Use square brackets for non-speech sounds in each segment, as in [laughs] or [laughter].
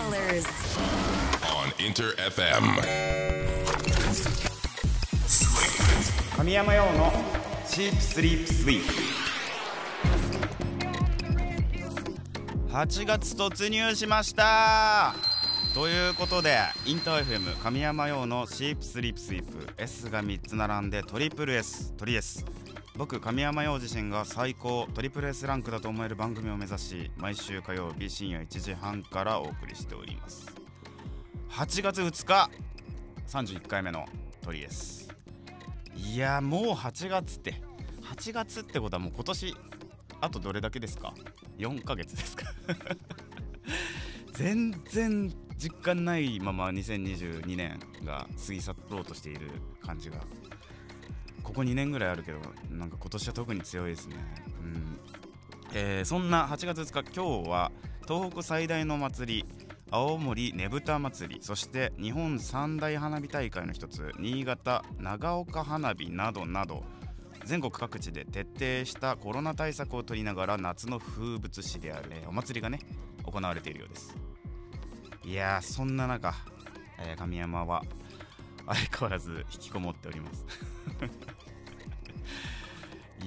colors. on Inter FM. 神山用のシープスリープスイープ8月突入しましたということでインター FM 神山用のシープスリープスイープ S が3つ並んでトリプル S トリ S 僕神山陽自身が最高トリプル S ランクだと思える番組を目指し毎週火曜日深夜1時半からお送りしております。8月2日31回目のトリ S いやもう8月って8月ってことはもう今年あとどれだけですか？4ヶ月ですか？[laughs] 全然実感ないまま2022年が過ぎ去ろうとしている感じがここ2年ぐらいあるけどなんか今年は特に強いですね。うん。えーそんな8月2日今日は東北最大の祭り青森ねぶた祭りそして日本三大花火大会の一つ新潟長岡花火などなど全国各地で徹底したコロナ対策を取りながら夏の風物詩である、えーお祭りがね行われているようです。いやーそんな中、えー神山は相変わらず引きこもっております。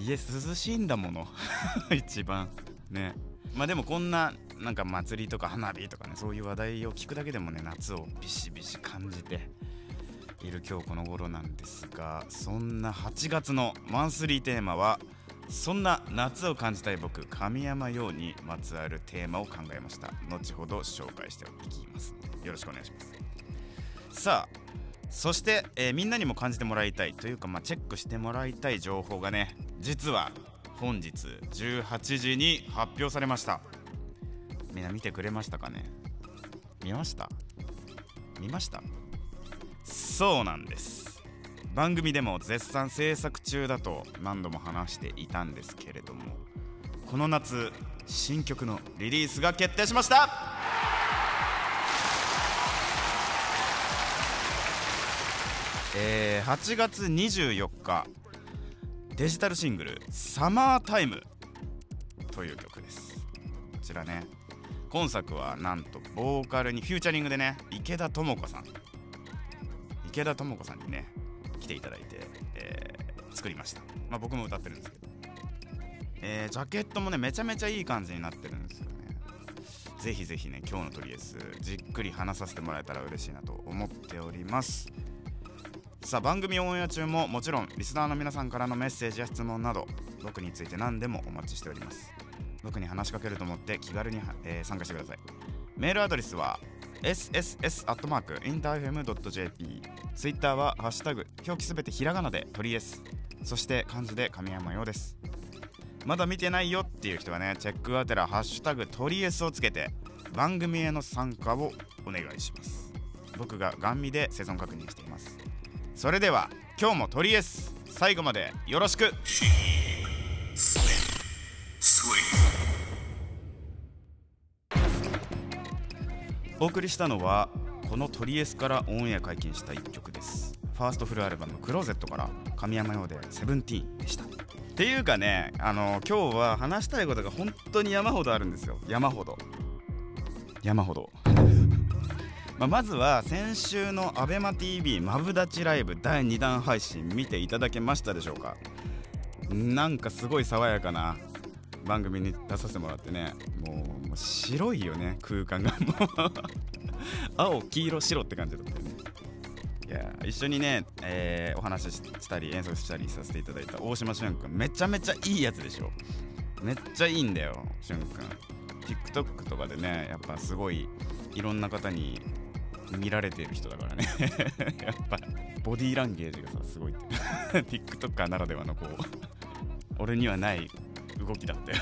家涼しいんだもの。[laughs] 一番。ね。まあでもこんななんか祭りとか花火とかねそういう話題を聞くだけでもね夏をビシビシ感じている今日この頃なんですがそんな8月のマンスリーテーマはそんな夏を感じたい僕神山陽にまつわるテーマを考えました。後ほど紹介していきます。よろしくお願いします。さあそして、えーみんなにも感じてもらいたいというか、まあ、チェックしてもらいたい情報がね実は本日18時に発表されました。みんな見てくれましたかね？見ました？見ました？そうなんです。番組でも絶賛制作中だと何度も話していたんですけれどもこの夏新曲のリリースが決定しました。えー8月24日デジタルシングル「サマータイム」という曲です。こちらね今作はなんとボーカルにフューチャリングでね池田智子さん。池田智子さんにね来ていただいて、えー作りました。まあ僕も歌ってるんですけど、えージャケットもねめちゃめちゃいい感じになってるんですよね。ぜひぜひね今日のとりあえずじっくり話させてもらえたら嬉しいなと思っております。さあ番組オンエア中ももちろんリスナーの皆さんからのメッセージや質問など僕について何でもお待ちしております。僕に話しかけると思って気軽に、えー参加してください。メールアドレスは sss.interfm.jp ツイッターはハッシュタグ表記すべてひらがなで鳥 S そして漢字で神山よです。まだ見てないよっていう人はねチェックがてらハッシュタグ鳥 S をつけて番組への参加をお願いします。僕がガン見で生存確認しています。それでは今日も鳥 S 最後までよろしく。お送りしたのはこの鳥 S からオンエア解禁した一曲です。ファーストフルアルバム「クローゼット」から神山用で「セブンティーンでした。っていうかねあの今日は話したいことが本当に山ほどあるんですよ。山ほど。山ほど。まあまずは先週の ABEMATV マブダチライブ第2弾配信見ていただけましたでしょうか。なんかすごい爽やかな番組に出させてもらってね。もうもう白いよね空間が。も [laughs] う青黄色白って感じだったよね。いや一緒にね、えーお話ししたり演奏したりさせていただいた大島俊君。めちゃめちゃいいやつでしょ。めっちゃいいんだよ俊君。TikTok とかでねやっぱすごいいろんな方に見られてる人だからね。[laughs] やっぱボディーランゲージがさすごいって。[laughs] TikToker ならではのこう俺にはない動きだったよ。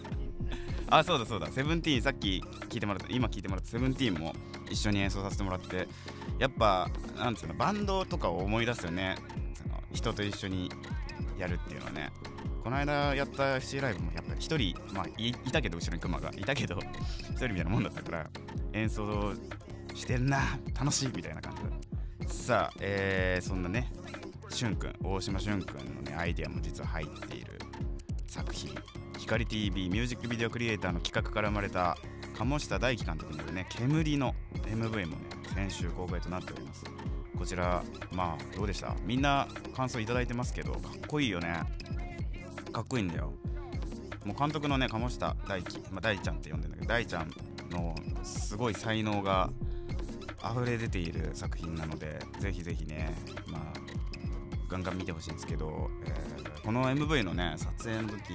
[laughs] あそうだそうだ。セブンティーンさっき聞いてもらった。今聞いてもらった。セブンティーンも一緒に演奏させてもらって。やっぱなんつうのバンドとかを思い出すよね。その人と一緒にやるっていうのはね。この間やった FC ライブもやっぱ一人まあいたけど後ろにクマが。いたけど一人みたいなもんだったから演奏してんな。楽しいみたいな感じだ。さあ、えーそんなねしゅんくん大島しゅんくんのねアイデアも実は入っている作品。光 TV ミュージックビデオクリエイターの企画から生まれた鴨下大樹監督によるね煙の MV もね先週公開となっております。こちらまあどうでした？みんな感想いただいてますけどかっこいいよね。かっこいいんだよ。もう監督のね鴨下大樹、まあ、大ちゃんって呼んでんだけど大ちゃんのすごい才能が溢れ出ている作品なのでぜひぜひねまあガンガン見てほしいんですけど、えーこの MV のね撮影の時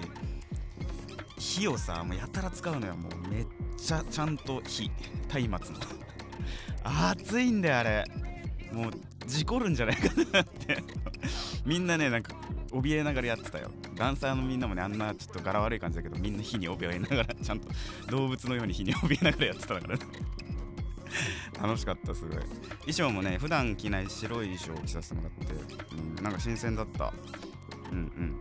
火をさもうやたら使うのよ。もうめっちゃちゃんと火。松明の。熱いんだよあれ。もう事故るんじゃないかなって。みんなねなんか怯えながらやってたよ。ダンサーのみんなもねあんなちょっと柄悪い感じだけどみんな火に怯えながらちゃんと動物のように火に怯えながらやってたからね。楽しかったすごい。衣装もね普段着ない白い衣装を着させてもらって、うん、なんか新鮮だった。うんうん。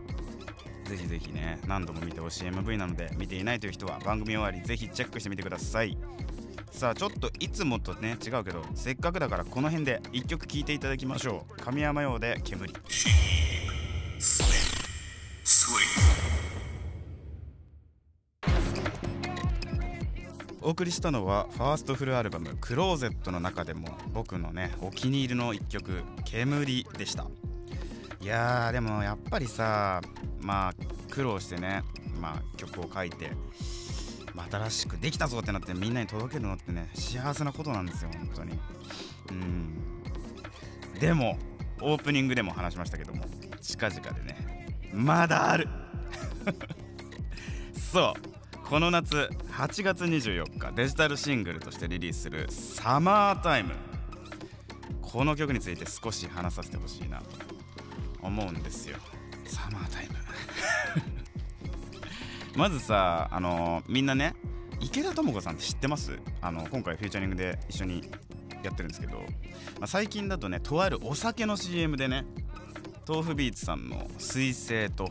ぜひぜひね何度も見てほしい MV なので見ていないという人は番組終わりぜひチェックしてみてください。さあちょっといつもとね違うけどせっかくだからこの辺で1曲聴いていただきましょう。神山用で煙。お送りしたのはファーストフルアルバム「クローゼット」の中でも僕のねお気に入りの1曲「煙」でした。いやーでもやっぱりさまあ苦労してねまあ曲を書いて、新しくできたぞってなってみんなに届けるのってね幸せなことなんですよ本当に。うん。でもオープニングでも話しましたけども近々でねまだある。[laughs] そう。この夏8月24日デジタルシングルとしてリリースする「サマータイム」この曲について少し話させてほしいなと思うんですよ。サマータイムまずさあのみんなね池田智子さんって知ってます？あの今回フューチャリングで一緒にやってるんですけど、まあ、最近だとねとあるお酒の CM でね豆腐ビーツさんの「彗星」と、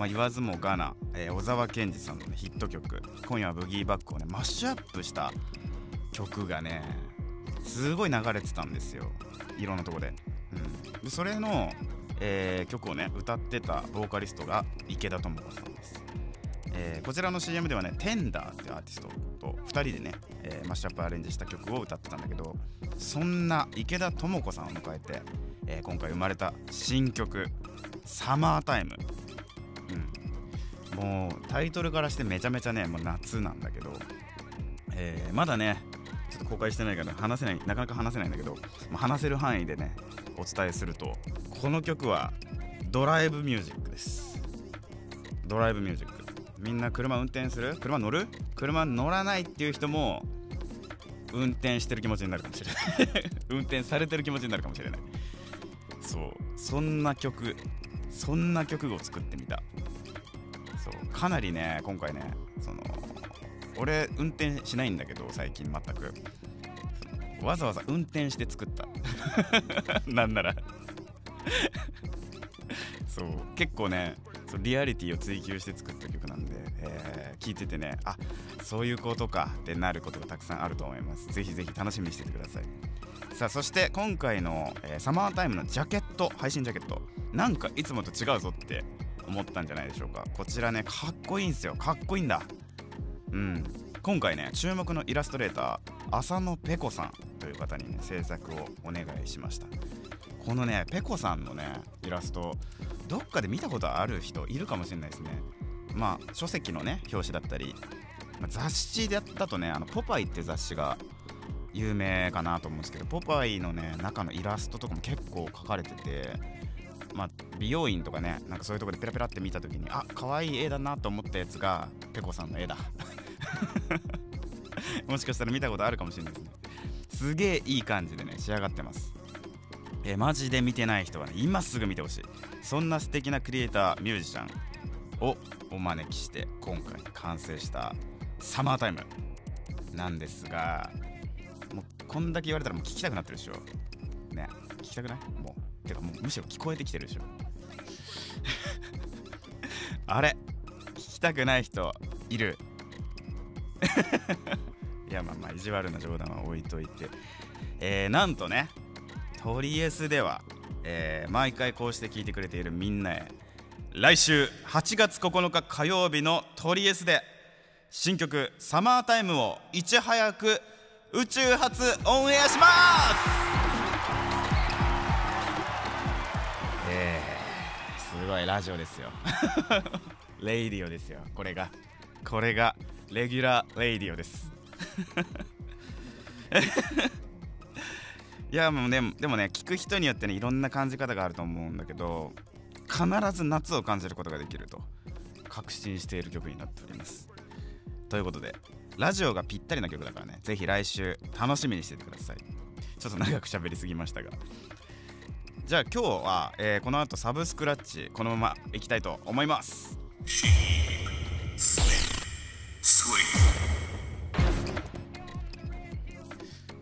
まあ、言わずもがな、えー、小沢健二さんの、ね、ヒット曲「今夜はブギーバック」をねマッシュアップした曲がねすごい流れてたんですよ。いろんなとこで,、うん、でそれのえー、曲をね歌ってたボーカリストが池田智子さんです、えー、こちらの CM ではね「テンダーっていうアーティストと2人でね、えー、マッシュアップアレンジした曲を歌ってたんだけどそんな池田智子さんを迎えて、え今回生まれた新曲「サマータイム」うん、もうタイトルからしてめちゃめちゃねもう夏なんだけど、えまだねちょっと公開してないから話せないなかなか話せないんだけど、ま、話せる範囲でねお伝えするとこの曲はドライブミュージックです。ドライブミュージック。みんな車運転する？車乗る？車乗らないっていう人も運転してる気持ちになるかもしれない。[laughs] 運転されてる気持ちになるかもしれない。そう。そんな曲そんな曲を作ってみた。そうかなりね今回ねその俺運転しないんだけど最近全く。わざわざ運転して作った。[laughs] なんなら。そう結構ねそうリアリティを追求して作った曲なんで、えー、聞いててねあそういうことかってなることがたくさんあると思います。ぜひぜひ楽しみにしててください。さあそして今回の、えー、サマータイムのジャケット配信ジャケット。なんかいつもと違うぞって思ったんじゃないでしょうか。こちらねかっこいいんですよ。かっこいいんだ。うん。今回ね注目のイラストレーター浅野ペコさんという方にね制作をお願いしました。このねペコさんのねイラストどっかで見たことある人いるかもしれないですね。まあ書籍のね表紙だったり、ま、雑誌だったとねあのポパイって雑誌が有名かなと思うんですけどポパイのね中のイラストとかも結構描かれててまあ、美容院とかねなんかそういうとこでペラペラって見た時にあ可愛い絵だなと思ったやつがペコさんの絵だ。[laughs] もしかしたら見たことあるかもしれないですね。すげえいい感じでね仕上がってます。えマジで見てない人はね今すぐ見てほしい。そんな素敵なクリエイターミュージシャンをお招きして今回完成したサマータイムなんですがもうこんだけ言われたらもう聞きたくなってるでしょ。ね聞きたくない？もう。てかもうむしろ聞こえてきてるでしょ。[laughs] あれ？聞きたくない人いる？[laughs] いやまあまあ意地悪な冗談は置いといて、えー、なんとねトリエスでは、えー、毎回こうして聞いてくれているみんなへ来週8月9日火曜日のトリエスで新曲「サマータイム」をいち早く宇宙初オンエアします。えー、すごいラジオですよ。[laughs] レイディオですよ。これが。これがレギュラーレイディオです。[laughs] いやもうねでもね聞く人によってねいろんな感じ方があると思うんだけど必ず夏を感じることができると確信している曲になっております。ということでラジオがぴったりな曲だからね。ぜひ来週楽しみにしててください。ちょっと長く喋りすぎましたが。じゃあ今日は、えーこの後サブスクラッチこのままいきたいと思います。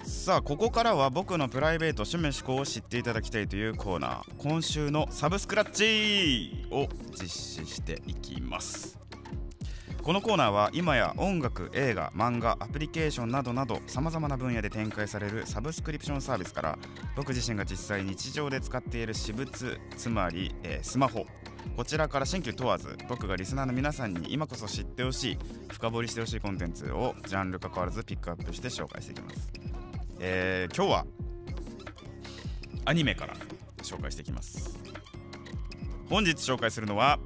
さあここからは僕のプライベート趣味思考を知っていただきたいというコーナー。今週のサブスクラッチを実施していきます。このコーナーは今や音楽映画漫画アプリケーションなどなどさまざまな分野で展開されるサブスクリプションサービスから僕自身が実際日常で使っている私物つまり、えースマホ。こちらから新旧問わず僕がリスナーの皆さんに今こそ知ってほしい深掘りしてほしいコンテンツをジャンル関わらずピックアップして紹介していきます。えー今日はアニメから紹介していきます。本日紹介するのは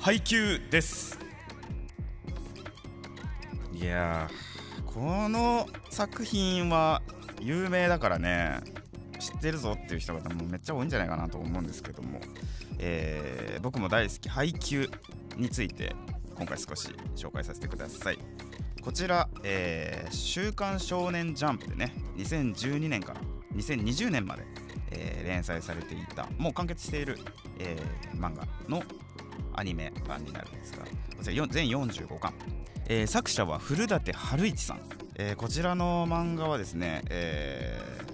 配給です。いやこの作品は有名だからね。知ってるぞっていう人がもめっちゃ多いんじゃないかなと思うんですけども、えー僕も大好き配給について今回少し紹介させてください。こちら、えー週刊少年ジャンプ」でね2012年から2020年まで、えー連載されていたもう完結している、えー漫画のアニメ版になるんですがこちら全45巻、えー作者は古舘春一さん、えーこちらの漫画はですね、えー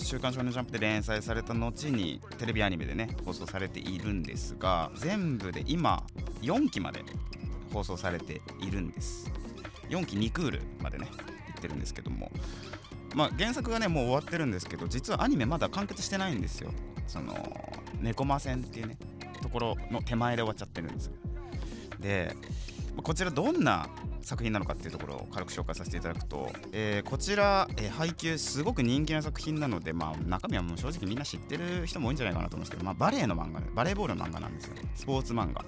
週刊少年ジャンプ」で連載された後にテレビアニメでね放送されているんですが全部で今4期まで放送されているんです。4期2クールまでねいってるんですけども。まあ原作がねもう終わってるんですけど実はアニメまだ完結してないんですよ。その猫魔戦っていうねところの手前で終わっちゃってるんですよ。でこちらどんな作品なのかっていうところを軽く紹介させていただくと、えーこちら、えー配給すごく人気な作品なので、まあ、中身はもう正直みんな知ってる人も多いんじゃないかなと思うんですけど、まあ、バレエの漫画バレーボールの漫画なんですよね。スポーツ漫画。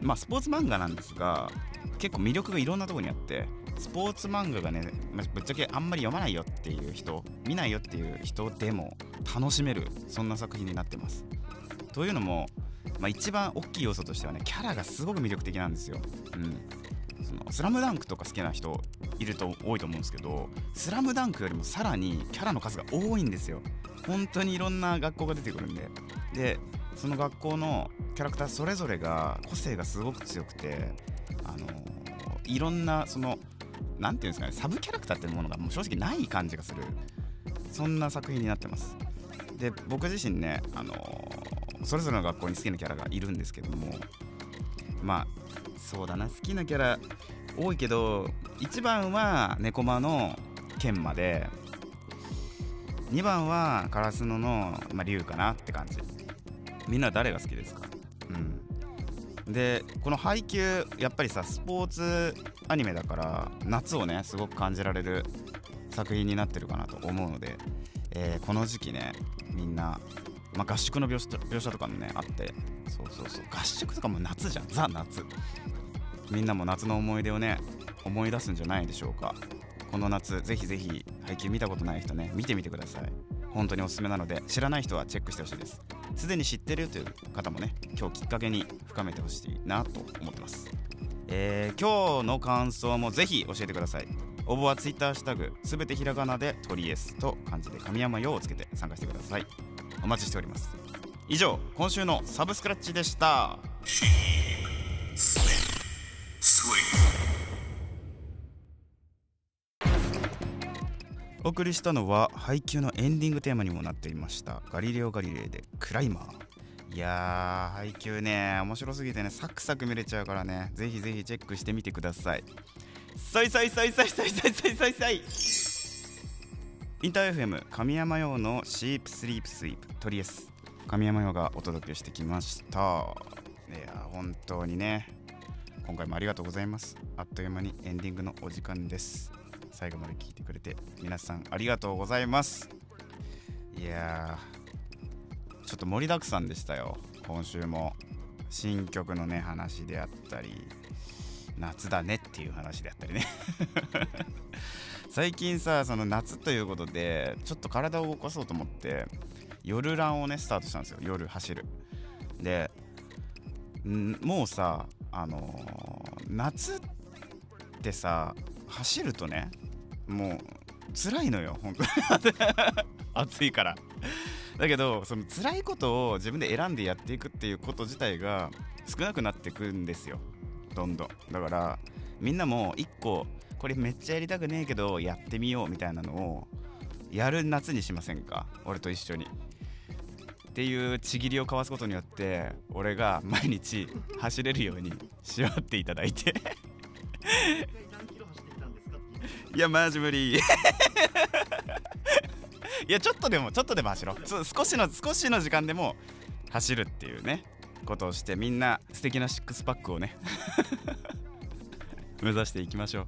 まあスポーツ漫画なんですが結構魅力がいろんなところにあってスポーツ漫画がね、まあぶっちゃけあんまり読まないよっていう人見ないよっていう人でも楽しめるそんな作品になってます。というのも、まあ、一番大きい要素としてはねキャラがすごく魅力的なんですよ、うん、そのスラムダンクとか好きな人いると多いと思うんですけどスラムダンクよりもさらにキャラの数が多いんですよ。本当にいろんな学校が出てくるんで。でその学校のキャラクターそれぞれが個性がすごく強くてあのいろんなそのなんていうんですかねサブキャラクターっていうものがもう正直ない感じがする。そんな作品になってます。で僕自身ねあのそれぞれの学校に好きなキャラがいるんですけどもまあそうだな好きなキャラ多いけど1番は猫間の剣馬で2番はカラスノの、まあ、竜かなって感じ。みんな誰が好きですか？うん。でこの配給やっぱりさスポーツアニメだから夏をねすごく感じられる作品になってるかなと思うので、えーこの時期ねみんな、まあ、合宿の描写描写とかもねあって。そうそうそう。合宿とかも夏じゃん。ザ夏。みんなも夏の思い出をね思い出すんじゃないでしょうか。この夏ぜひぜひ配給見たことない人ね見てみてください。本当におすすめなので知らない人はチェックしてほしいです。すでに知ってるという方もね今日きっかけに深めてほしいなと思ってます。えー今日の感想もぜひ教えてください。応募は Twitter ハッシュタグすべてひらがなでトリエスと漢字で神山用をつけて参加してくださいお待ちしております。以上今週のサブスクラッチでした。お送りしたのは配給のエンディングテーマにもなっていました。ガリレオ・ガリレイでクライマー。いやー配給ね面白すぎてねサクサク見れちゃうからね。ぜひぜひチェックしてみてください。さいさいさいさいさいさいさいさいさい。インター FM 神山用のシープスリープスイープトリエス神山用がお届けしてきました。いや本当にね今回もありがとうございます。あっという間にエンディングのお時間です。最後まで聞いてくれて皆さんありがとうございます。いやちょっと盛りだくさんでしたよ。今週も。新曲のね話であったり夏だねっていう話であったりね。[laughs] 最近さその夏ということでちょっと体を動かそうと思って夜ランをねスタートしたんですよ。夜走る。でんもうさあのー夏ってさ走るとねもう辛いのよ。本当に。[laughs] 暑いから。だけどその辛いことを自分で選んでやっていくっていうこと自体が少なくなってくんですよ。どんどん。だからみんなも一個これめっちゃやりたくねえけどやってみようみたいなのをやる夏にしませんか？俺と一緒に。っていうちぎりを交わすことによって俺が毎日走れるようにしようっていただいて。いやマジ無理。いやちょっとでもちょっとでも走ろう。少しの少しの時間でも走るっていうねことをしてみんな素敵なシックスパックをね [laughs] 目指していきましょう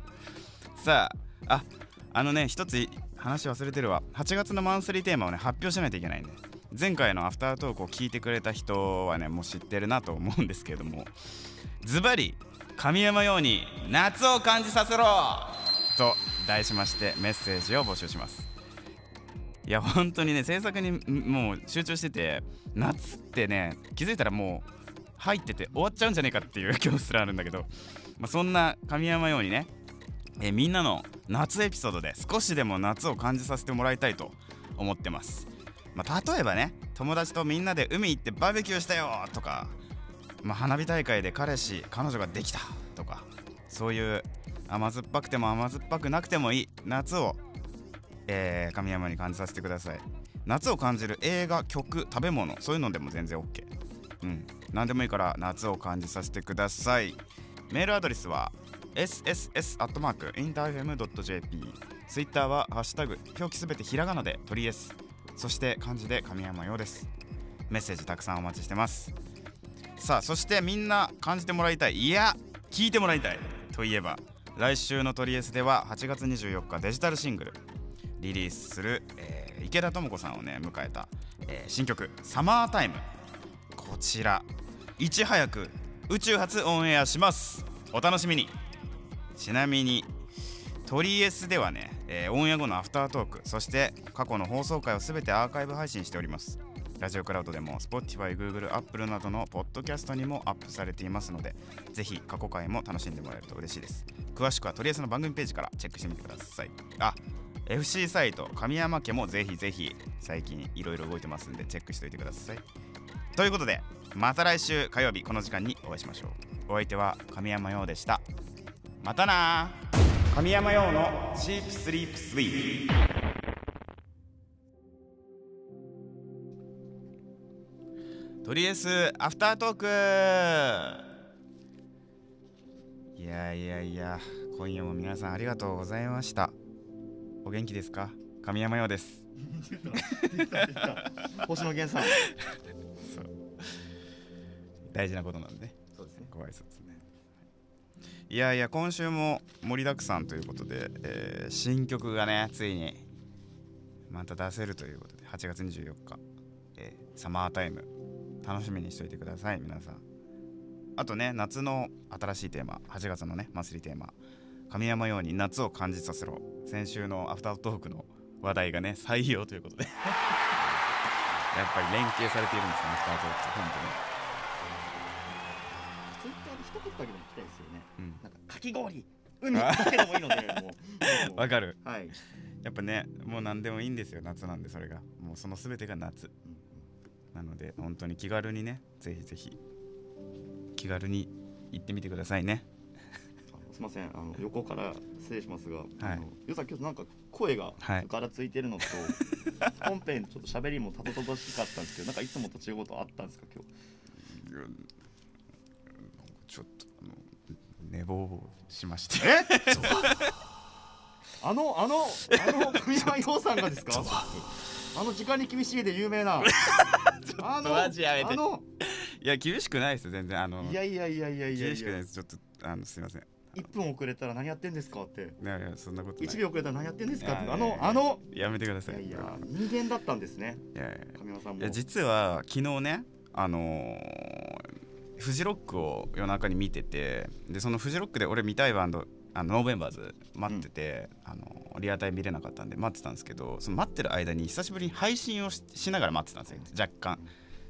さあああのね一つ話忘れてるわ。8月のマンスリーテーマをね発表しないといけないんで前回のアフタートークを聞いてくれた人はねもう知ってるなと思うんですけれども。ズバリ神山ように夏を感じさせろ！と題しましてメッセージを募集します。いや本当にね制作にもう集中してて夏ってね気づいたらもう入ってて終わっちゃうんじゃねえかっていう [laughs] 恐怖すらあるんだけど、まあ、そんな神山ようにねえみんなの夏エピソードで少しでも夏を感じさせてもらいたいと思ってます、まあ、例えばね友達とみんなで海行ってバーベキューしたよとか、まあ、花火大会で彼氏彼女ができたとかそういう甘酸っぱくても甘酸っぱくなくてもいい夏を、えー神山に感じさせてください。夏を感じる映画曲食べ物そういうのでも全然 OK うん。何でもいいから夏を感じさせてください。メールアドレスは sss.interfm.jp ツイッターは「ハッシュタグ表記すべてひらがなで鳥 S」そして漢字で神山ようです。メッセージたくさんお待ちしてます。さあそしてみんな感じてもらいたい。いや聞いてもらいたい。といえば来週のトリエスでは8月24日デジタルシングル。リリースする、えー池田智子さんをね迎えた、えー新曲「サマータイム」こちら。いち早く宇宙初オンエアします。お楽しみに。ちなみにトリエスではね、えーオンエア後のアフタートークそして過去の放送回をすべてアーカイブ配信しております。ラジオクラウドでも Spotify、Google、Apple などのポッドキャストにもアップされていますのでぜひ過去回も楽しんでもらえると嬉しいです。詳しくはトリエスの番組ページからチェックしてみてください。あ FC サイト神山家もぜひぜひ最近いろいろ動いてますんでチェックしておいてください。ということでまた来週火曜日この時間にお会いしましょう。お相手は神山陽でした。またな。神山陽のチープスリープスイーとりあえずアフタートーク。いやいやいや今夜も皆さんありがとうございました。お元気ですか？神山陽です。[laughs] 星野源さん。大事なことなんで。そうですね。ご挨拶ねいやいや今週も盛りだくさんということで、えー新曲がねついにまた出せるということで8月24日、えーサマータイム楽しみにしておいてください皆さん。あとね夏の新しいテーマ8月のねマンスリーテーマ神山ように夏を感じさせろ。先週のアフタートークの話題がね採用ということで。[laughs] やっぱり連携されているんですねアフタートークと本ツイき氷。海だけでもいいので [laughs] [laughs] わかる。はい、やっぱねもう何でもいいんですよ夏なんでそれが。もうその全てが夏。うんなので本当に気軽にねぜひぜひ気軽に行ってみてくださいね。すみません。あの横から失礼しますが、はい。あのゆうさん今日なんか声がはい。ガラついてるのと、本編ちょっと喋りもたどたどしかったんですけどなんかいつもと違うことあったんですか今日ちょっと寝坊をしまして。え？あのあのあの神山陽さんがですか？あの時間に厳しいで有名な。あのマジやめて。あのいや厳しくないです全然あの。いやいやいやいやいやいや。厳しくないですちょっとあのすいません。1分遅れたら何やってんですかって。いやいやそんなことない。1秒遅れたら何やってんですかって。いやあのあの。やめてください。いやいや人間だったんですね。いやいや。神山さんも。いや実は昨日ねあのーフジロックを夜中に見ててでそのフジロックで俺見たいバンドあのノーベンバーズ待ってて、あのリアタイ見れなかったんで待ってたんですけどその待ってる間に久しぶりに配信をししながら待ってたんですよ若干。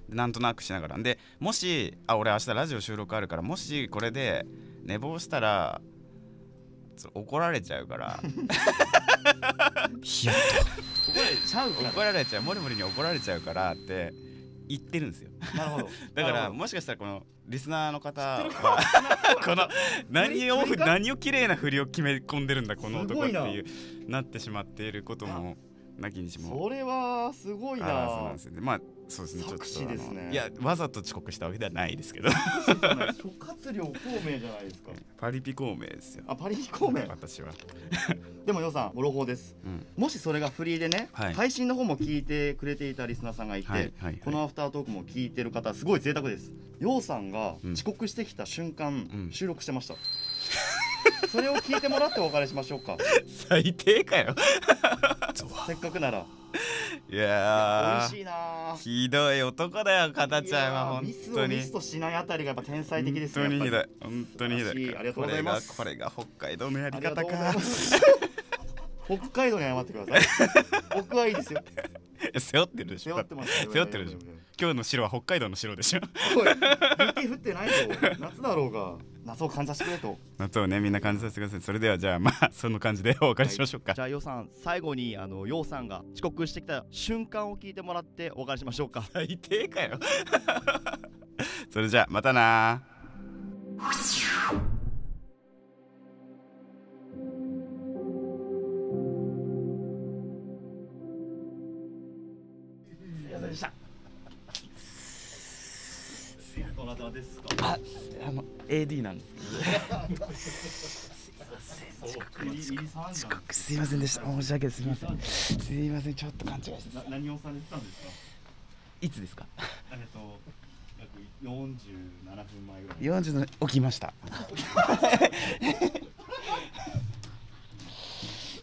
でなんとなくしながら。でもしあ俺明日ラジオ収録あるからもしこれで寝坊したら怒られちゃうから。ヒヤッ怒られちゃうから。と怒られちゃう。モリモリに怒られちゃうからって言ってるんですよ。なるほど。[laughs] だからもしかしたらこのリスナーの方は [laughs] この何を何を綺麗な振りを決め込んでるんだこの男っていうなってしまっていることもなきにしもそれはすごいあらそうなんなですよね。まあそうですね。ちょっとあですね。のいやわざと遅刻したわけではないですけど。諸葛亮孔明じゃないですか。[laughs] パリピ孔明ですよ。あパリピ孔明。私は。[laughs] でもよさんもろほです。うん。もしそれがフリーでね、はい。配信の方も聞いてくれていたリスナーさんがいて、はいはいはい。このアフタートークも聞いてる方すごい贅沢です。ようさんがうん。遅刻してきた瞬間、ん。収録してました [laughs] それを聞いてもらってお別れしましょうか。最低かよ。[laughs] せっかくなら。い美やー味しいなあひどい男だよかたちゃんは本ミス当に。をミスとしないあたりがやっぱ天才的です本当にひどい。本当にひどい。ありがとうございます。これが北海道のやり方か。北海道に謝ってください。[laughs] 僕はいいですよ。背負ってるでしょ。背負ってます背負ってるでしょ。今日の白は北海道の白でしょ。おい。雪降ってないぞ。[laughs] 夏だろうが夏を感じさせてくれと夏をねみんな感じさせてください。それではじゃあまあその感じでお別れしましょうか、[laughs] じゃあようさん最後にあのようさんが遅刻してきた瞬間を聞いてもらってお別れしましょうか。最低かよ。[laughs] それじゃあまたなどなたですかああの AD なんです遅刻すいませんでした。申し訳すいません。すいませんちょっと勘違いしてな何をされてたんですか？いつですか？えっと約47分前ぐらい。40の起きました。[laughs]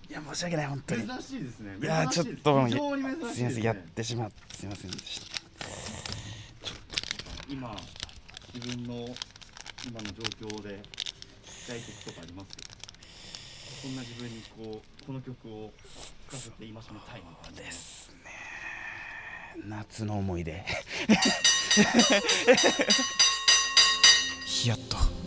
いや申し訳ない本当に。珍しいですね。いや珍しいですちょっと非常に珍しいです、ね、すいませんやってしまってすいませんでした。今自分の今の状況で聞きたい曲とかありますそんな自分にこうこの曲を聴かせて戒めたいみたいなです。ね。夏の思い出。ヒヤッと。